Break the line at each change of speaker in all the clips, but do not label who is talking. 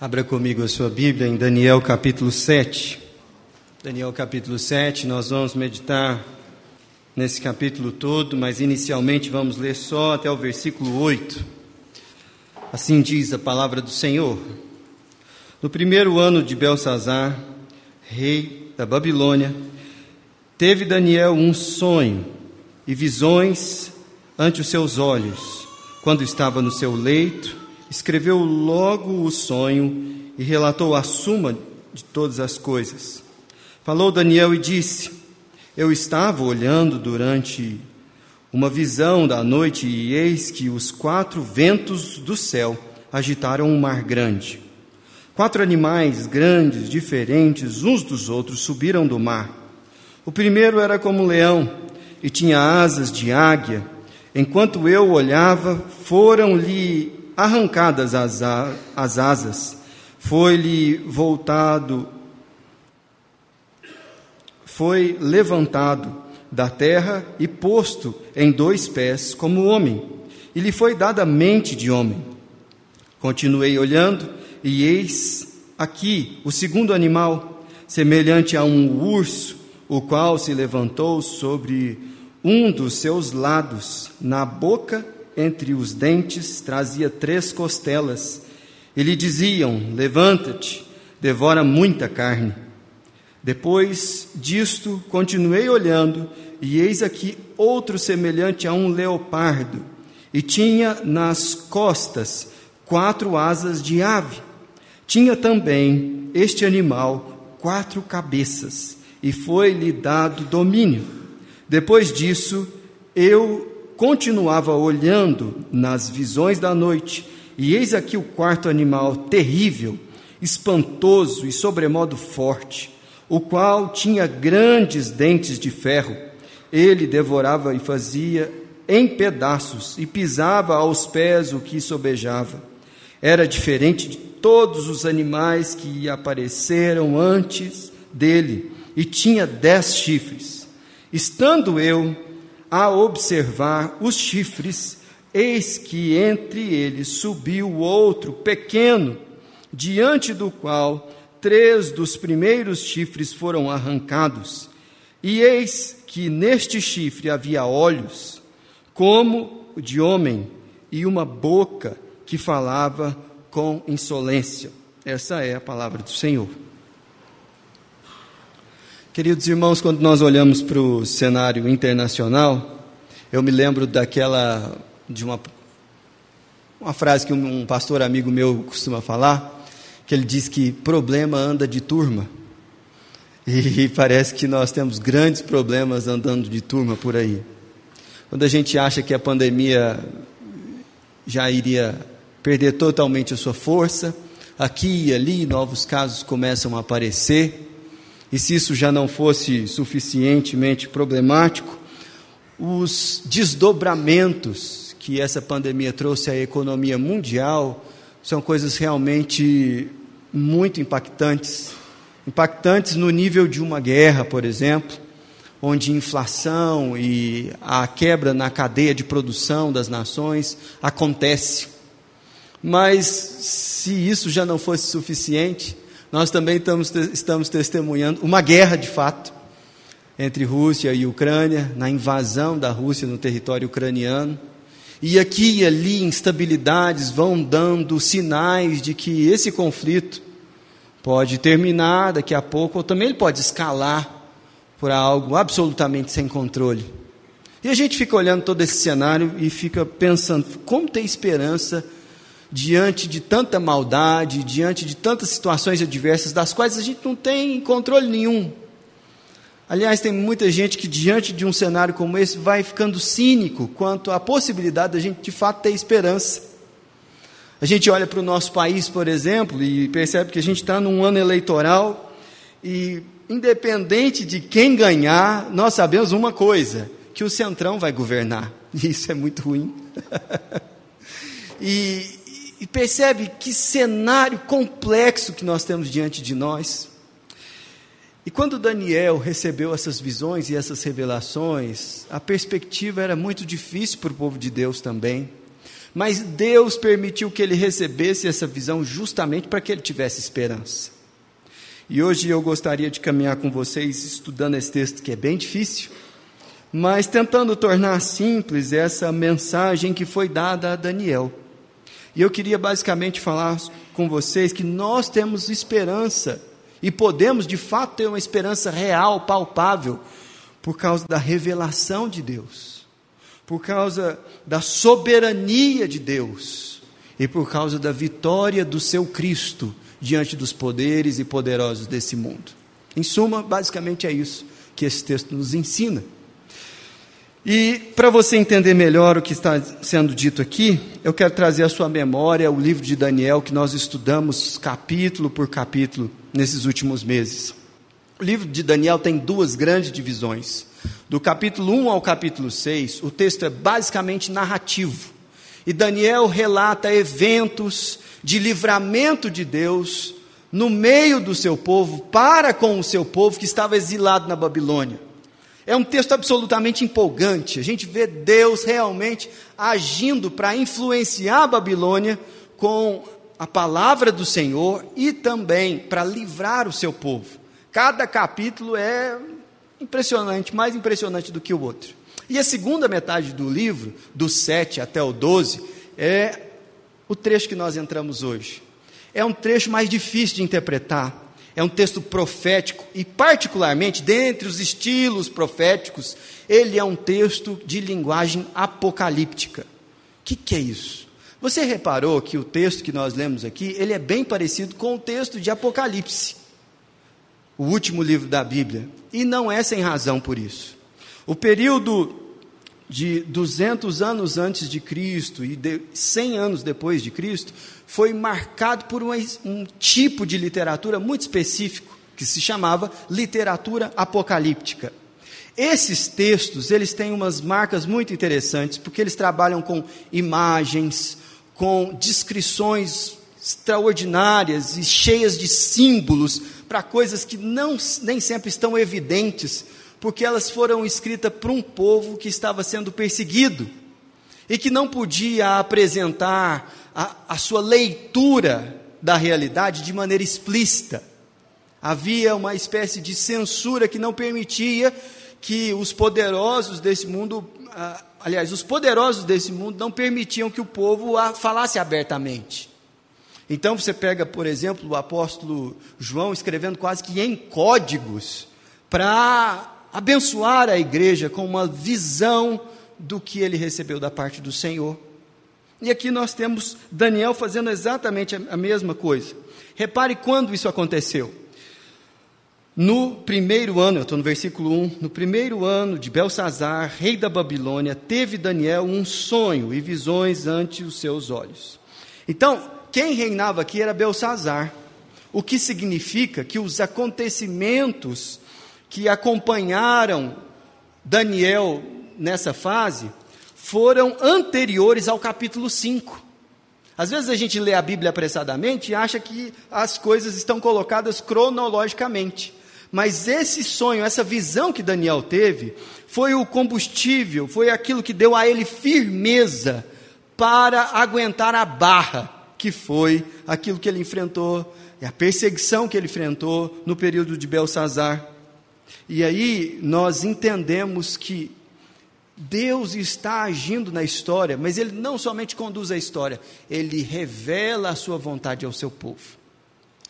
Abra comigo a sua Bíblia em Daniel capítulo 7. Daniel capítulo 7, nós vamos meditar nesse capítulo todo, mas inicialmente vamos ler só até o versículo 8. Assim diz a palavra do Senhor. No primeiro ano de Belsazar, rei da Babilônia, teve Daniel um sonho e visões ante os seus olhos, quando estava no seu leito escreveu logo o sonho e relatou a suma de todas as coisas. Falou Daniel e disse: Eu estava olhando durante uma visão da noite e eis que os quatro ventos do céu agitaram um mar grande. Quatro animais grandes, diferentes uns dos outros, subiram do mar. O primeiro era como um leão e tinha asas de águia. Enquanto eu olhava, foram-lhe arrancadas as, as asas, foi-lhe voltado, foi levantado da terra e posto em dois pés como homem, e lhe foi dada mente de homem. Continuei olhando, e eis aqui o segundo animal, semelhante a um urso, o qual se levantou sobre um dos seus lados, na boca entre os dentes trazia três costelas, e lhe diziam: Levanta-te, devora muita carne. Depois disto, continuei olhando, e eis aqui outro semelhante a um leopardo, e tinha nas costas quatro asas de ave. Tinha também este animal quatro cabeças, e foi-lhe dado domínio. Depois disso, eu continuava olhando nas visões da noite, e eis aqui o quarto animal terrível, espantoso e sobremodo forte, o qual tinha grandes dentes de ferro. Ele devorava e fazia em pedaços e pisava aos pés o que sobejava. Era diferente de todos os animais que apareceram antes dele e tinha dez chifres. Estando eu a observar os chifres, eis que entre eles subiu outro pequeno, diante do qual três dos primeiros chifres foram arrancados. E eis que neste chifre havia olhos, como de homem, e uma boca que falava com insolência. Essa é a palavra do Senhor. Queridos irmãos, quando nós olhamos para o cenário internacional, eu me lembro daquela de uma uma frase que um, pastor amigo meu costuma falar, que ele diz que problema anda de turma. E parece que nós temos grandes problemas andando de turma por aí. Quando a gente acha que a pandemia já iria perder totalmente a sua força, aqui e ali novos casos começam a aparecer e se isso já não fosse suficientemente problemático, os desdobramentos que essa pandemia trouxe à economia mundial são coisas realmente muito impactantes. Impactantes no nível de uma guerra, por exemplo, onde inflação e a quebra na cadeia de produção das nações acontece. Mas se isso já não fosse suficiente, nós também estamos, estamos testemunhando uma guerra de fato entre Rússia e Ucrânia, na invasão da Rússia no território ucraniano. E aqui e ali instabilidades vão dando sinais de que esse conflito pode terminar daqui a pouco, ou também ele pode escalar por algo absolutamente sem controle. E a gente fica olhando todo esse cenário e fica pensando como ter esperança diante de tanta maldade, diante de tantas situações adversas das quais a gente não tem controle nenhum. Aliás, tem muita gente que, diante de um cenário como esse, vai ficando cínico quanto à possibilidade da gente de fato ter esperança. A gente olha para o nosso país, por exemplo, e percebe que a gente está num ano eleitoral e, independente de quem ganhar, nós sabemos uma coisa: que o Centrão vai governar. E isso é muito ruim. e, e percebe que cenário complexo que nós temos diante de nós. E quando Daniel recebeu essas visões e essas revelações, a perspectiva era muito difícil para o povo de Deus também, Mas Deus permitiu que ele recebesse essa visão justamente para que ele tivesse esperança. E hoje eu gostaria de caminhar com vocês estudando esse texto que é bem difícil, mas tentando tornar simples essa mensagem que foi dada a Daniel. E eu queria basicamente falar com vocês que nós temos esperança e podemos de fato ter uma esperança real, palpável, por causa da revelação de Deus, por causa da soberania de Deus e por causa da vitória do seu Cristo diante dos poderes e poderosos desse mundo. Em suma, basicamente é isso que esse texto nos ensina. E para você entender melhor o que está sendo dito aqui, eu quero trazer à sua memória o livro de Daniel que nós estudamos capítulo por capítulo nesses últimos meses. O livro de Daniel tem duas grandes divisões. Do capítulo 1 ao capítulo 6, o texto é basicamente narrativo. E Daniel relata eventos de livramento de Deus no meio do seu povo, para com o seu povo que estava exilado na Babilônia. É um texto absolutamente empolgante. A gente vê Deus realmente agindo para influenciar a Babilônia com a palavra do Senhor e também para livrar o seu povo. Cada capítulo é impressionante, mais impressionante do que o outro. E a segunda metade do livro, do 7 até o 12, é o trecho que nós entramos hoje. É um trecho mais difícil de interpretar. É um texto profético e, particularmente, dentre os estilos proféticos, ele é um texto de linguagem apocalíptica. O que, que, é isso? Você reparou que o texto que nós lemos aqui, ele é bem parecido com o texto de Apocalipse, o último livro da Bíblia, e não é sem razão por isso. O período de 200 anos antes de Cristo e de 100 anos depois de Cristo foi marcado por um, um tipo de literatura muito específico que se chamava literatura apocalíptica. Esses textos, eles têm umas marcas muito interessantes, porque eles trabalham com imagens, com descrições extraordinárias e cheias de símbolos para coisas que não, nem sempre estão evidentes porque elas foram escritas para um povo que estava sendo perseguido e que não podia apresentar a, a sua leitura da realidade de maneira explícita. Havia uma espécie de censura que não permitia que os poderosos desse mundo, aliás, os poderosos desse mundo não permitiam que o povo falasse abertamente. Então você pega, por exemplo, o apóstolo João escrevendo quase que em códigos para abençoar a igreja com uma visão do que ele recebeu da parte do Senhor. E aqui nós temos Daniel fazendo exatamente a mesma coisa. Repare quando isso aconteceu. No primeiro ano, eu estou no versículo 1, no primeiro ano de Belsazar, rei da Babilônia, teve Daniel um sonho e visões ante os seus olhos. Então, quem reinava aqui era Belsazar, o que significa que os acontecimentos que acompanharam Daniel nessa fase foram anteriores ao capítulo 5. Às vezes a gente lê a Bíblia apressadamente e acha que as coisas estão colocadas cronologicamente. Mas esse sonho, essa visão que Daniel teve, foi o combustível, foi aquilo que deu a ele firmeza para aguentar a barra, que foi aquilo que ele enfrentou, a perseguição que ele enfrentou no período de Belsazar. E aí nós entendemos que Deus está agindo na história, mas Ele não somente conduz a história, Ele revela a sua vontade ao seu povo.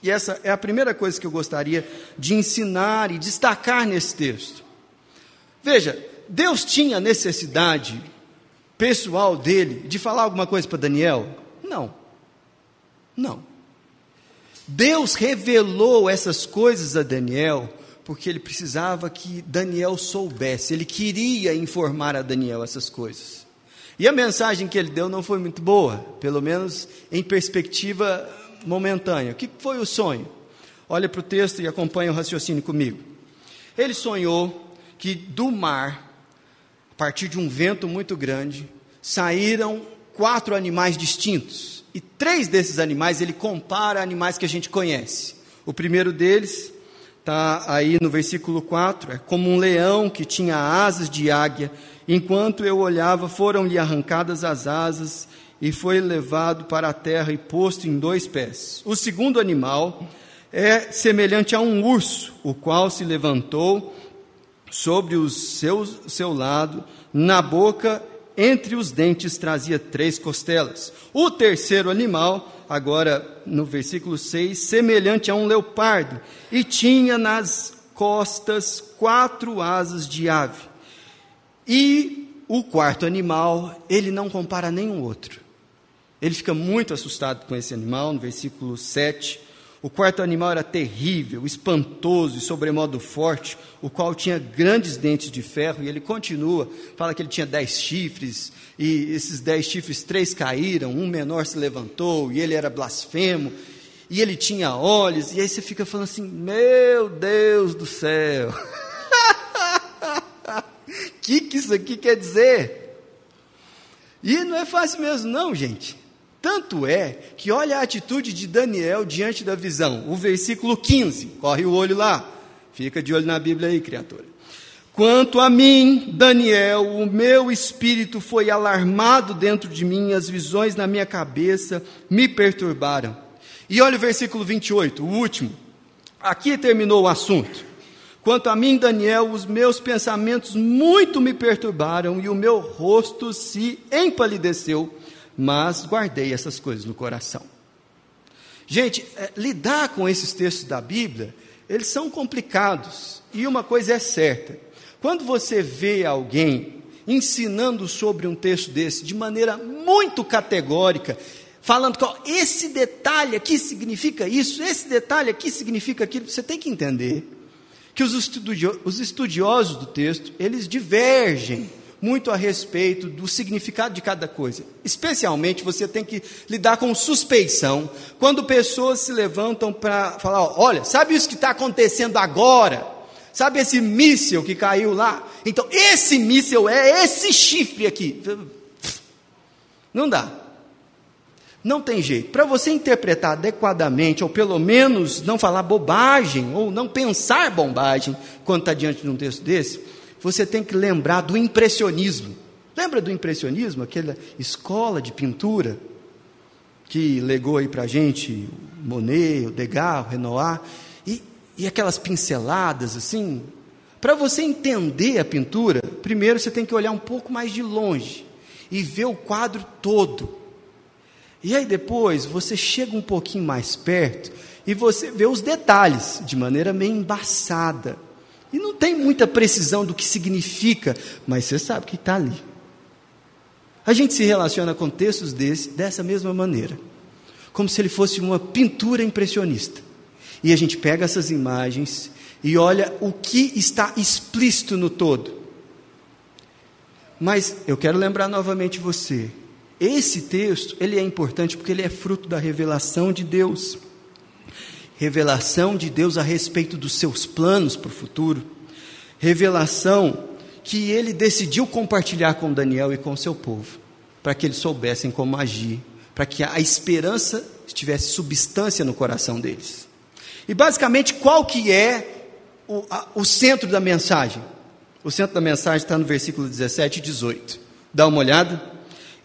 E essa é a primeira coisa que eu gostaria de ensinar e destacar nesse texto. Veja, Deus tinha necessidade pessoal dele de falar alguma coisa para Daniel? Não. Não. Deus revelou essas coisas a Daniel porque ele precisava que Daniel soubesse, ele queria informar a Daniel essas coisas. E a mensagem que ele deu não foi muito boa, pelo menos em perspectiva momentânea. O que foi o sonho? Olha para o texto e acompanha o raciocínio comigo. Ele sonhou que do mar, a partir de um vento muito grande, saíram quatro animais distintos. E três desses animais ele compara a animais que a gente conhece. O primeiro deles está aí no versículo 4, é como um leão que tinha asas de águia, enquanto eu olhava, foram-lhe arrancadas as asas, e foi levado para a terra e posto em dois pés. O segundo animal é semelhante a um urso, o qual se levantou sobre o seu, seu lado, na boca, entre os dentes, trazia três costelas. O terceiro animal, agora no versículo 6, semelhante a um leopardo, e tinha nas costas quatro asas de ave. E o quarto animal, ele não compara nenhum outro. Ele fica muito assustado com esse animal, no versículo 7. O quarto animal era terrível, espantoso e sobremodo forte, o qual tinha grandes dentes de ferro, e ele continua, fala que ele tinha dez chifres, e esses dez chifres, três caíram, um menor se levantou, e ele era blasfemo, e ele tinha olhos, e aí você fica falando assim: meu Deus do céu, o que, que isso aqui quer dizer? E não é fácil mesmo, não, gente. Tanto é que olha a atitude de Daniel diante da visão. O versículo 15, corre o olho lá. Fica de olho na Bíblia aí, criatura. Quanto a mim, Daniel, o meu espírito foi alarmado dentro de mim, as visões na minha cabeça me perturbaram. E olha o versículo 28, o último. Aqui terminou o assunto. Quanto a mim, Daniel, os meus pensamentos muito me perturbaram e o meu rosto se empalideceu mas guardei essas coisas no coração. Gente, é, lidar com esses textos da Bíblia, eles são complicados, e uma coisa é certa: quando você vê alguém ensinando sobre um texto desse de maneira muito categórica, falando que esse detalhe aqui significa isso, esse detalhe aqui significa aquilo, você tem que entender que os, estudiosos do texto, eles divergem muito a respeito do significado de cada coisa. Especialmente você tem que lidar com suspeição. Quando pessoas se levantam para falar: olha, sabe isso que está acontecendo agora? Sabe esse míssil que caiu lá? Então, esse míssil é esse chifre aqui. Não dá. Não tem jeito. Para você interpretar adequadamente, ou pelo menos não falar bobagem, ou não pensar bobagem quando está diante de um texto desse, você tem que lembrar do impressionismo. Lembra do impressionismo, aquela escola de pintura que legou aí para a gente Monet, o Degas, o Renoir, e, e aquelas pinceladas assim? Para você entender a pintura, primeiro você tem que olhar um pouco mais de longe e ver o quadro todo. E aí depois você chega um pouquinho mais perto e você vê os detalhes de maneira meio embaçada. E não tem muita precisão do que significa, mas você sabe que está ali. A gente se relaciona com textos desse, dessa mesma maneira, como se ele fosse uma pintura impressionista. E a gente pega essas imagens e olha o que está explícito no todo. Mas eu quero lembrar novamente você, esse texto, ele é importante porque ele é fruto da revelação de Deus revelação de Deus a respeito dos seus planos para o futuro, revelação que ele decidiu compartilhar com Daniel e com seu povo, para que eles soubessem como agir, para que a esperança tivesse substância no coração deles. E basicamente, qual que é o, a, o centro da mensagem? O centro da mensagem está no versículo 17 e 18. Dá uma olhada.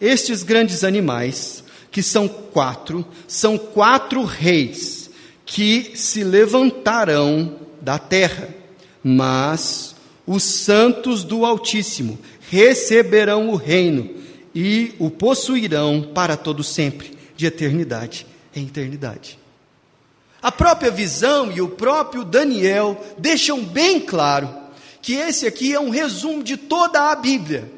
Estes grandes animais, que são quatro, são quatro reis que se levantarão da terra, mas os santos do Altíssimo receberão o reino e o possuirão para todo sempre, de eternidade em eternidade. A própria visão e o próprio Daniel deixam bem claro que esse aqui é um resumo de toda a Bíblia,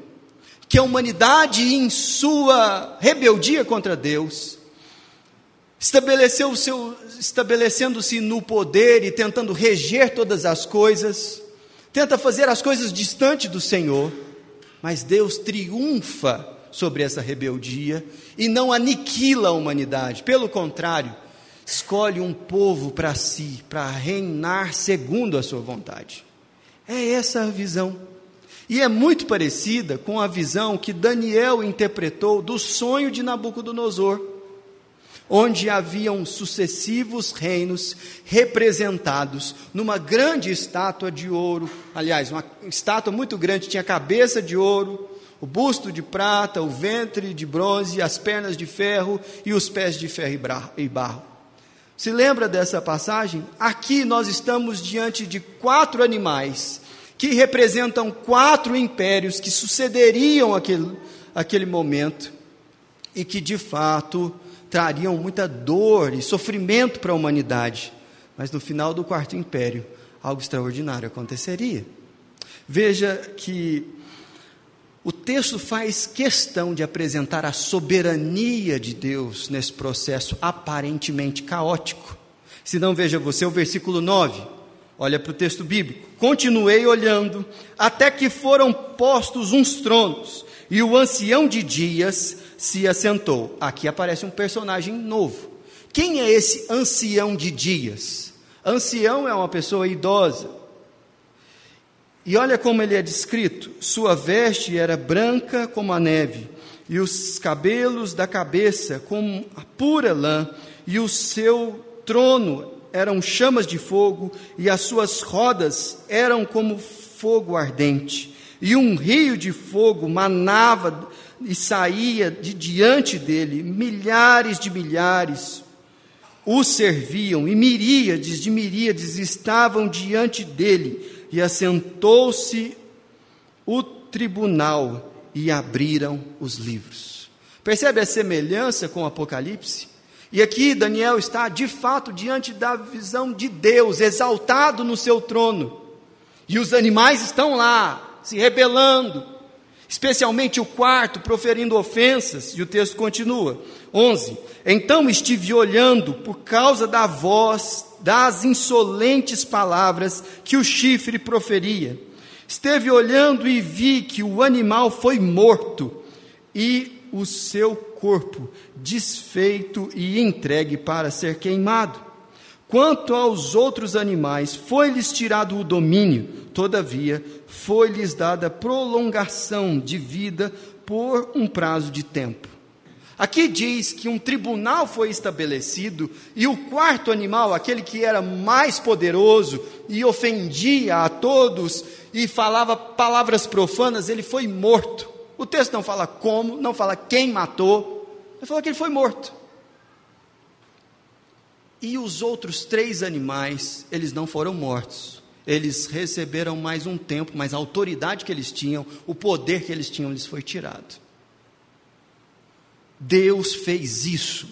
que a humanidade em sua rebeldia contra Deus estabeleceu seu, estabelecendo-se no poder e tentando reger todas as coisas, tenta fazer as coisas distante do Senhor, mas Deus triunfa sobre essa rebeldia e não aniquila a humanidade, pelo contrário, escolhe um povo para si, para reinar segundo a sua vontade. É essa a visão. E é muito parecida com a visão que Daniel interpretou do sonho de Nabucodonosor onde haviam sucessivos reinos representados numa grande estátua de ouro. Aliás, uma estátua muito grande, tinha cabeça de ouro, o busto de prata, o ventre de bronze, as pernas de ferro e os pés de ferro e barro. Se lembra dessa passagem? Aqui nós estamos diante de quatro animais que representam quatro impérios que sucederiam aquele, aquele momento e que de fato trariam muita dor e sofrimento para a humanidade. Mas no final do quarto império, algo extraordinário aconteceria. Veja que o texto faz questão de apresentar a soberania de Deus nesse processo aparentemente caótico. Se não, veja você o versículo 9. Olha para o texto bíblico. Continuei olhando, até que foram postos uns tronos, e o ancião de dias se assentou. Aqui aparece um personagem novo. Quem é esse ancião de dias? Ancião é uma pessoa idosa, e olha como ele é descrito: sua veste era branca como a neve, e os cabelos da cabeça como a pura lã, e o seu trono eram chamas de fogo, e as suas rodas eram como fogo ardente. E um rio de fogo manava e saía de diante dele, milhares de milhares o serviam, e miríades de miríades estavam diante dele e assentou-se o tribunal e abriram os livros. Percebe a semelhança com o Apocalipse? E aqui Daniel está de fato diante da visão de Deus, exaltado no seu trono. E os animais estão lá, se rebelando, especialmente o quarto, proferindo ofensas, e o texto continua. 11. Então estive olhando por causa da voz das insolentes palavras que o chifre proferia. Esteve olhando e vi que o animal foi morto e o seu corpo desfeito e entregue para ser queimado. Quanto aos outros animais, foi-lhes tirado o domínio, todavia, foi-lhes dada prolongação de vida por um prazo de tempo. Aqui diz que um tribunal foi estabelecido e o quarto animal, aquele que era mais poderoso e ofendia a todos e falava palavras profanas, ele foi morto. O texto não fala como, não fala quem matou, ele fala que ele foi morto. E os outros três animais, eles não foram mortos. Eles receberam mais um tempo, mas a autoridade que eles tinham, o poder que eles tinham, lhes foi tirado. Deus fez isso.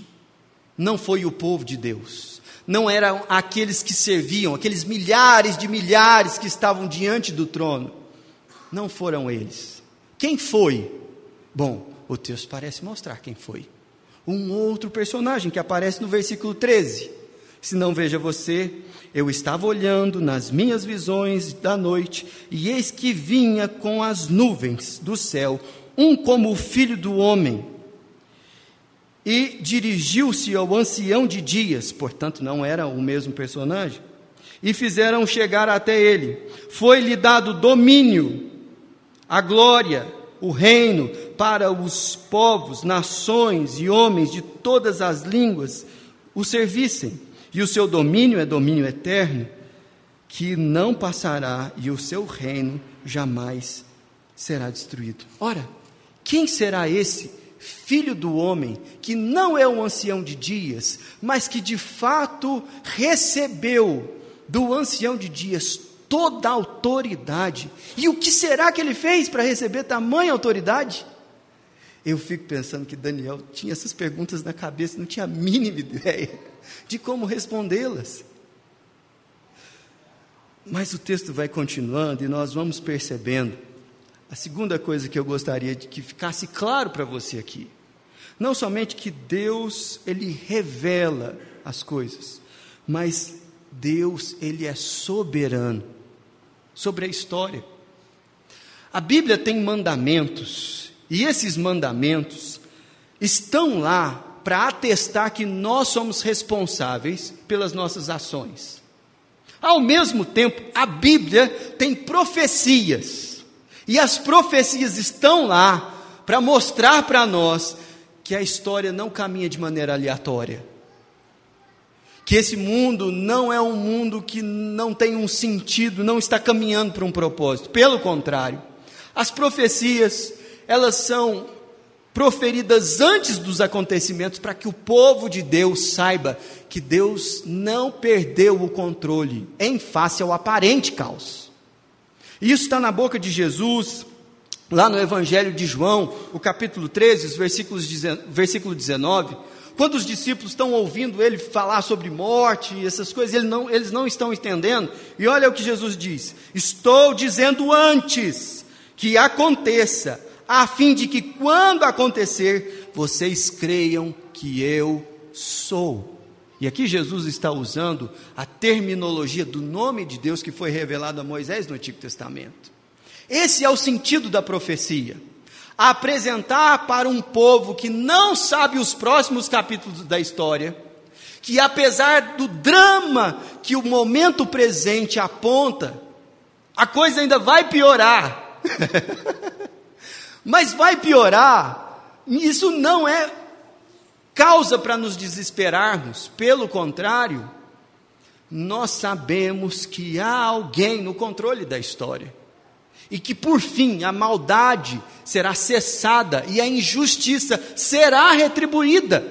Não foi o povo de Deus. Não eram aqueles que serviam, aqueles milhares de milhares que estavam diante do trono. Não foram eles. Quem foi? Bom, o texto parece mostrar quem foi. Um outro personagem que aparece no versículo 13. Se não veja você, eu estava olhando nas minhas visões da noite, e eis que vinha com as nuvens do céu, um como o filho do homem e dirigiu-se ao ancião de dias, portanto não era o mesmo personagem, e fizeram chegar até ele. Foi-lhe dado domínio, a glória, o reino para os povos, nações e homens de todas as línguas o servissem. E o seu domínio é domínio eterno, que não passará, e o seu reino jamais será destruído. Ora, quem será esse filho do homem, que não é um ancião de dias, mas que de fato recebeu do ancião de dias toda a autoridade. E o que será que ele fez para receber tamanha autoridade? Eu fico pensando que Daniel tinha essas perguntas na cabeça, não tinha a mínima ideia de como respondê-las. Mas o texto vai continuando e nós vamos percebendo a segunda coisa que eu gostaria de que ficasse claro para você aqui, não somente que Deus ele revela as coisas, mas Deus ele é soberano sobre a história. A Bíblia tem mandamentos e esses mandamentos estão lá para atestar que nós somos responsáveis pelas nossas ações. Ao mesmo tempo, a Bíblia tem profecias e as profecias estão lá para mostrar para nós que a história não caminha de maneira aleatória. Que esse mundo não é um mundo que não tem um sentido, não está caminhando para um propósito. Pelo contrário, as profecias, elas são proferidas antes dos acontecimentos para que o povo de Deus saiba que Deus não perdeu o controle em face ao aparente caos. Isso está na boca de Jesus, lá no Evangelho de João, o capítulo 13, os versículos, versículo 19, quando os discípulos estão ouvindo ele falar sobre morte e essas coisas, eles não, eles não estão entendendo. E olha o que Jesus diz: Estou dizendo antes que aconteça, a fim de que quando acontecer, vocês creiam que eu sou. E aqui Jesus está usando a terminologia do nome de Deus que foi revelado a Moisés no Antigo Testamento. Esse é o sentido da profecia. Apresentar para um povo que não sabe os próximos capítulos da história, que apesar do drama que o momento presente aponta, a coisa ainda vai piorar. Mas vai piorar, isso não é causa para nos desesperarmos, pelo contrário, nós sabemos que há alguém no controle da história e que por fim a maldade será cessada e a injustiça será retribuída.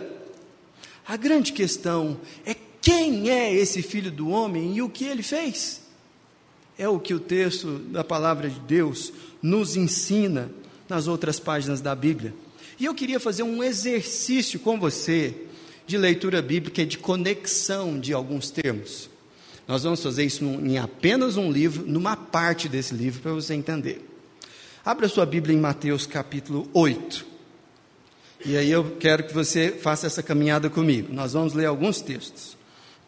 A grande questão é quem é esse filho do homem e o que ele fez. É o que o texto da palavra de Deus nos ensina nas outras páginas da Bíblia. E eu queria fazer um exercício com você de leitura bíblica e de conexão de alguns termos. Nós vamos fazer isso em apenas um livro, numa parte desse livro, para você entender. Abra sua Bíblia em Mateus capítulo 8. E aí eu quero que você faça essa caminhada comigo. Nós vamos ler alguns textos.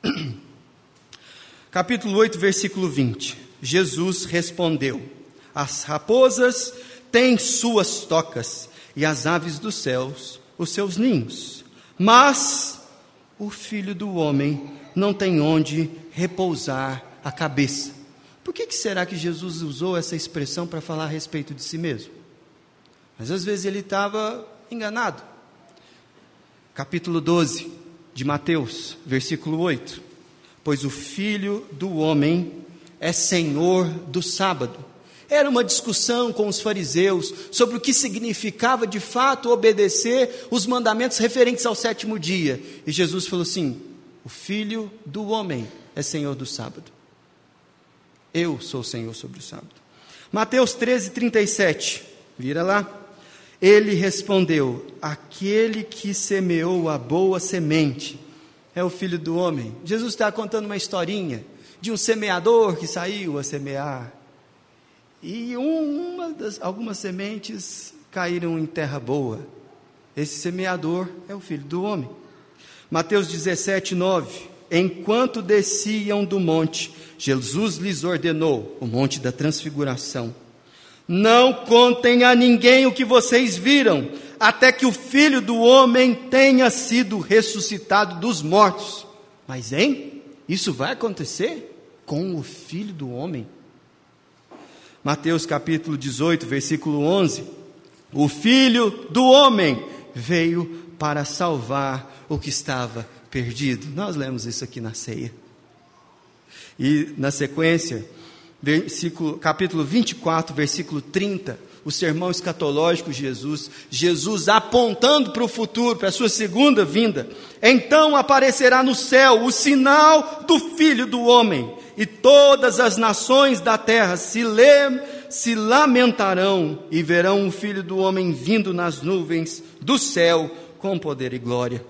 capítulo 8, versículo 20. Jesus respondeu: As raposas têm suas tocas, e as aves dos céus os seus ninhos. Mas o filho do homem não tem onde repousar a cabeça. Por que, que será que Jesus usou essa expressão para falar a respeito de si mesmo? Mas às vezes ele estava enganado. Capítulo 12 de Mateus, versículo 8: Pois o filho do homem é senhor do sábado. Era uma discussão com os fariseus sobre o que significava de fato obedecer os mandamentos referentes ao sétimo dia. E Jesus falou assim: o filho do homem é senhor do sábado. Eu sou senhor sobre o sábado. Mateus 13, 37. Vira lá. Ele respondeu: Aquele que semeou a boa semente é o filho do homem. Jesus está contando uma historinha de um semeador que saiu a semear e uma das, algumas sementes caíram em terra boa. Esse semeador é o filho do homem. Mateus 17, 9. Enquanto desciam do monte, Jesus lhes ordenou, o monte da transfiguração: Não contem a ninguém o que vocês viram, até que o filho do homem tenha sido ressuscitado dos mortos. Mas, hein? Isso vai acontecer com o filho do homem? Mateus capítulo 18, versículo 11: O filho do homem veio para salvar o que estava perdido. Nós lemos isso aqui na ceia. E na sequência, versículo, capítulo 24, versículo 30, o sermão escatológico de Jesus, Jesus apontando para o futuro, para a sua segunda vinda. Então aparecerá no céu o sinal do Filho do Homem, e todas as nações da terra se, le, se lamentarão e verão o Filho do Homem vindo nas nuvens do céu com poder e glória.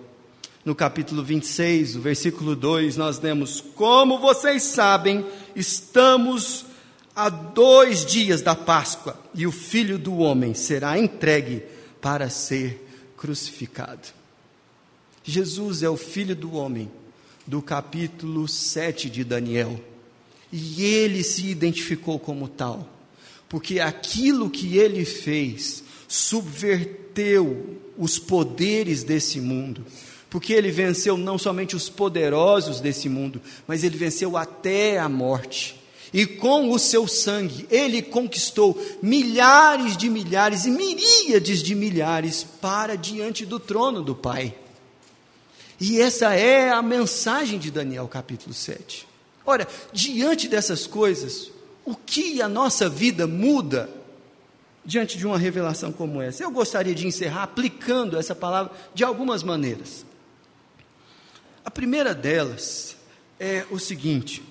No capítulo 26, o versículo 2, nós lemos: Como vocês sabem, estamos a dois dias da Páscoa e o Filho do Homem será entregue para ser crucificado. Jesus é o Filho do Homem, do capítulo 7 de Daniel. E ele se identificou como tal, porque aquilo que ele fez subverteu os poderes desse mundo, porque ele venceu não somente os poderosos desse mundo, mas ele venceu até a morte. E com o seu sangue, ele conquistou milhares de milhares e miríades de milhares para diante do trono do Pai. E essa é a mensagem de Daniel capítulo 7. Ora, diante dessas coisas, o que a nossa vida muda? diante de uma revelação como essa? Eu gostaria de encerrar aplicando essa palavra de algumas maneiras. A primeira delas é o seguinte: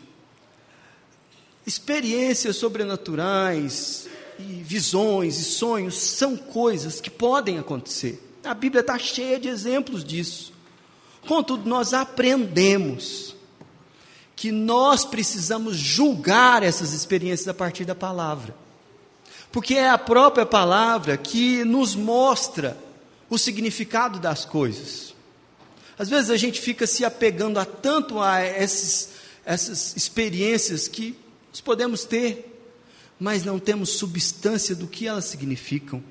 experiências sobrenaturais, e visões e sonhos são coisas que podem acontecer. A Bíblia está cheia de exemplos disso. Contudo, nós aprendemos que nós precisamos julgar essas experiências a partir da palavra. Porque é a própria palavra que nos mostra o significado das coisas. Às vezes a gente fica se apegando a tanto a esses, essas experiências que nós podemos ter, mas não temos substância do que elas significam.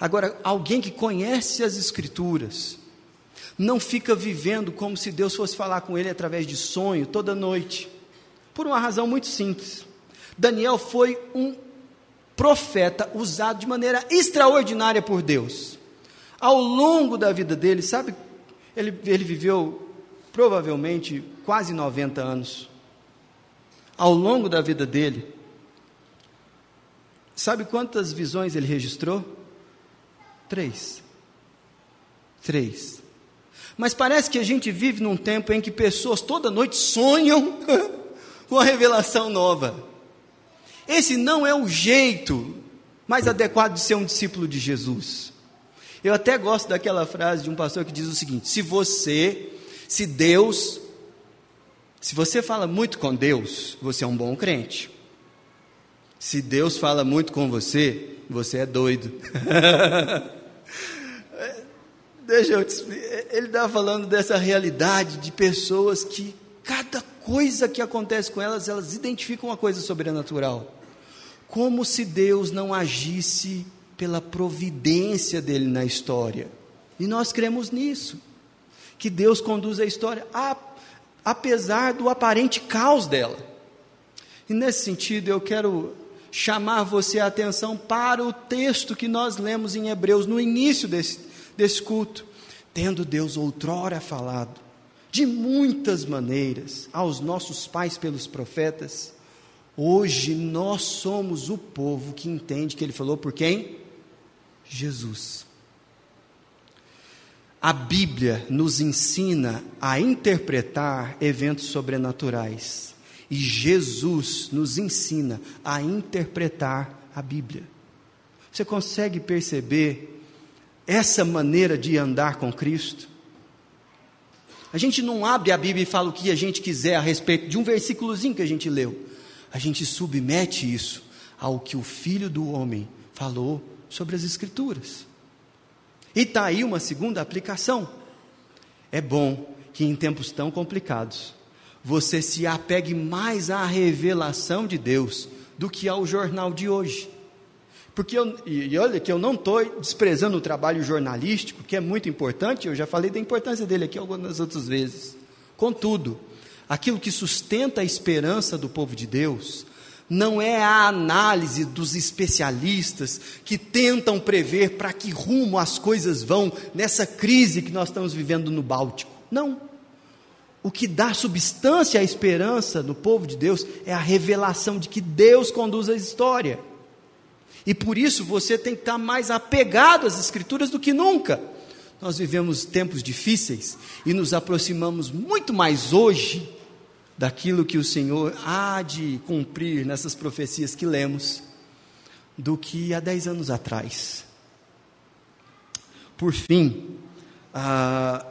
Agora, alguém que conhece as Escrituras, não fica vivendo como se Deus fosse falar com ele através de sonho toda noite, por uma razão muito simples. Daniel foi um profeta usado de maneira extraordinária por Deus. Ao longo da vida dele, sabe, ele, ele viveu provavelmente quase 90 anos. Ao longo da vida dele, Sabe quantas visões ele registrou? Três. Três. Mas parece que a gente vive num tempo em que pessoas toda noite sonham com a revelação nova. Esse não é o jeito mais adequado de ser um discípulo de Jesus. Eu até gosto daquela frase de um pastor que diz o seguinte: se você, se Deus, se você fala muito com Deus, você é um bom crente. Se Deus fala muito com você, você é doido. Deixa eu te explicar. Ele está falando dessa realidade de pessoas que cada coisa que acontece com elas, elas identificam uma coisa sobrenatural. Como se Deus não agisse pela providência dele na história. E nós cremos nisso. Que Deus conduz a história, apesar do aparente caos dela. E nesse sentido, eu quero chamar você a atenção para o texto que nós lemos em Hebreus no início desse, desse culto. Tendo Deus outrora falado, de muitas maneiras, aos nossos pais pelos profetas, hoje nós somos o povo que entende que Ele falou por quem? Jesus. A Bíblia nos ensina a interpretar eventos sobrenaturais e Jesus nos ensina a interpretar a Bíblia. Você consegue perceber essa maneira de andar com Cristo? A gente não abre a Bíblia e fala o que a gente quiser a respeito de um versículozinho que a gente leu. A gente submete isso ao que o Filho do Homem falou sobre as Escrituras. E está aí uma segunda aplicação. É bom que em tempos tão complicados você se apegue mais à revelação de Deus do que ao jornal de hoje. Porque eu, e olha que eu não estou desprezando o trabalho jornalístico, que é muito importante, eu já falei da importância dele aqui algumas outras vezes. Contudo, aquilo que sustenta a esperança do povo de Deus não é a análise dos especialistas que tentam prever para que rumo as coisas vão nessa crise que nós estamos vivendo no Báltico. Não o que dá substância à esperança do povo de Deus é a revelação de que Deus conduz a história. E por isso você tem que estar mais apegado às Escrituras do que nunca. Nós vivemos tempos difíceis e nos aproximamos muito mais hoje daquilo que o Senhor há de cumprir nessas profecias que lemos do que há dez anos atrás. Por fim, ah,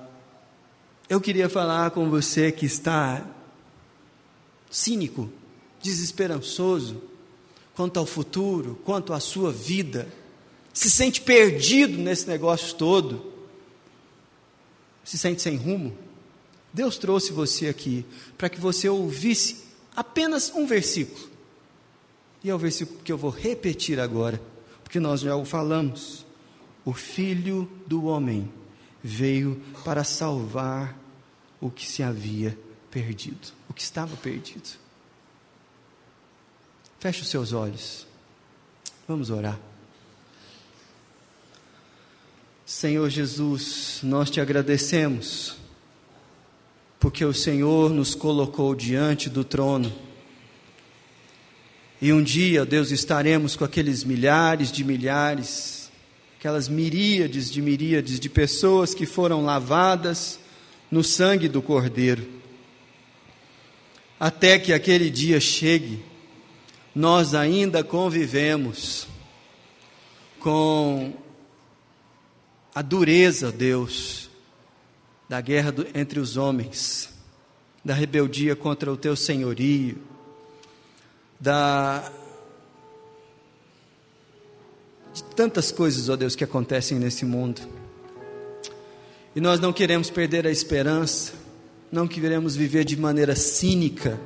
eu queria falar com você que está cínico, desesperançoso quanto ao futuro, quanto à sua vida, se sente perdido nesse negócio todo, se sente sem rumo. Deus trouxe você aqui para que você ouvisse apenas um versículo. E é o versículo que eu vou repetir agora, porque nós já o falamos. O Filho do Homem veio para salvar o que se havia perdido, o que estava perdido. Feche os seus olhos. Vamos orar. Senhor Jesus, nós te agradecemos, porque o Senhor nos colocou diante do trono E um dia, Deus, estaremos com aqueles milhares de milhares, aquelas miríades de miríades de pessoas que foram lavadas no sangue do Cordeiro. Até que aquele dia chegue, nós ainda convivemos com a dureza, Deus, da guerra do, entre os homens, da rebeldia contra o teu senhorio, da de tantas coisas, ó Deus, que acontecem nesse mundo. E nós não queremos perder a esperança, não queremos viver de maneira cínica,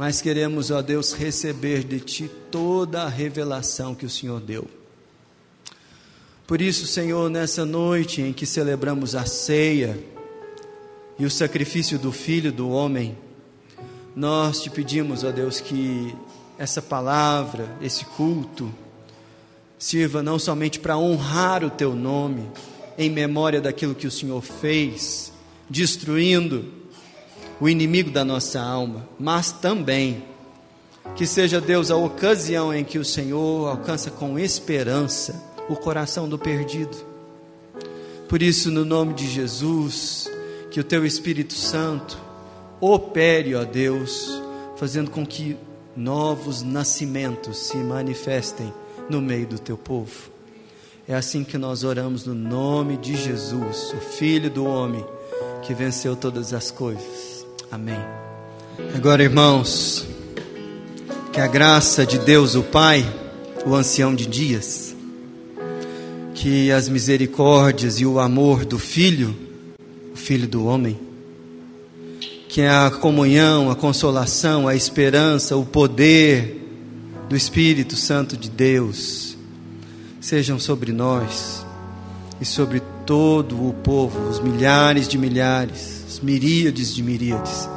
mas queremos, ó Deus, receber de Ti toda a revelação que o Senhor deu. Por isso, Senhor, nessa noite em que celebramos a ceia e o sacrifício do Filho do Homem, nós te pedimos, ó Deus, que essa palavra, esse culto, sirva não somente para honrar o Teu nome, em memória daquilo que o Senhor fez, destruindo o inimigo da nossa alma, mas também que seja Deus a ocasião em que o Senhor alcança com esperança o coração do perdido. Por isso, no nome de Jesus, que o teu Espírito Santo opere, ó Deus, fazendo com que novos nascimentos se manifestem no meio do teu povo. É assim que nós oramos no nome de Jesus, o Filho do homem que venceu todas as coisas. Amém. Agora, irmãos, que a graça de Deus, o Pai, o ancião de dias, que as misericórdias e o amor do Filho, o Filho do homem, que a comunhão, a consolação, a esperança, o poder do Espírito Santo de Deus sejam sobre nós e sobre todo o povo, os milhares de milhares, miríades de miríades,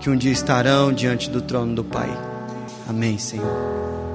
que um dia estarão diante do trono do Pai. Amém, Senhor.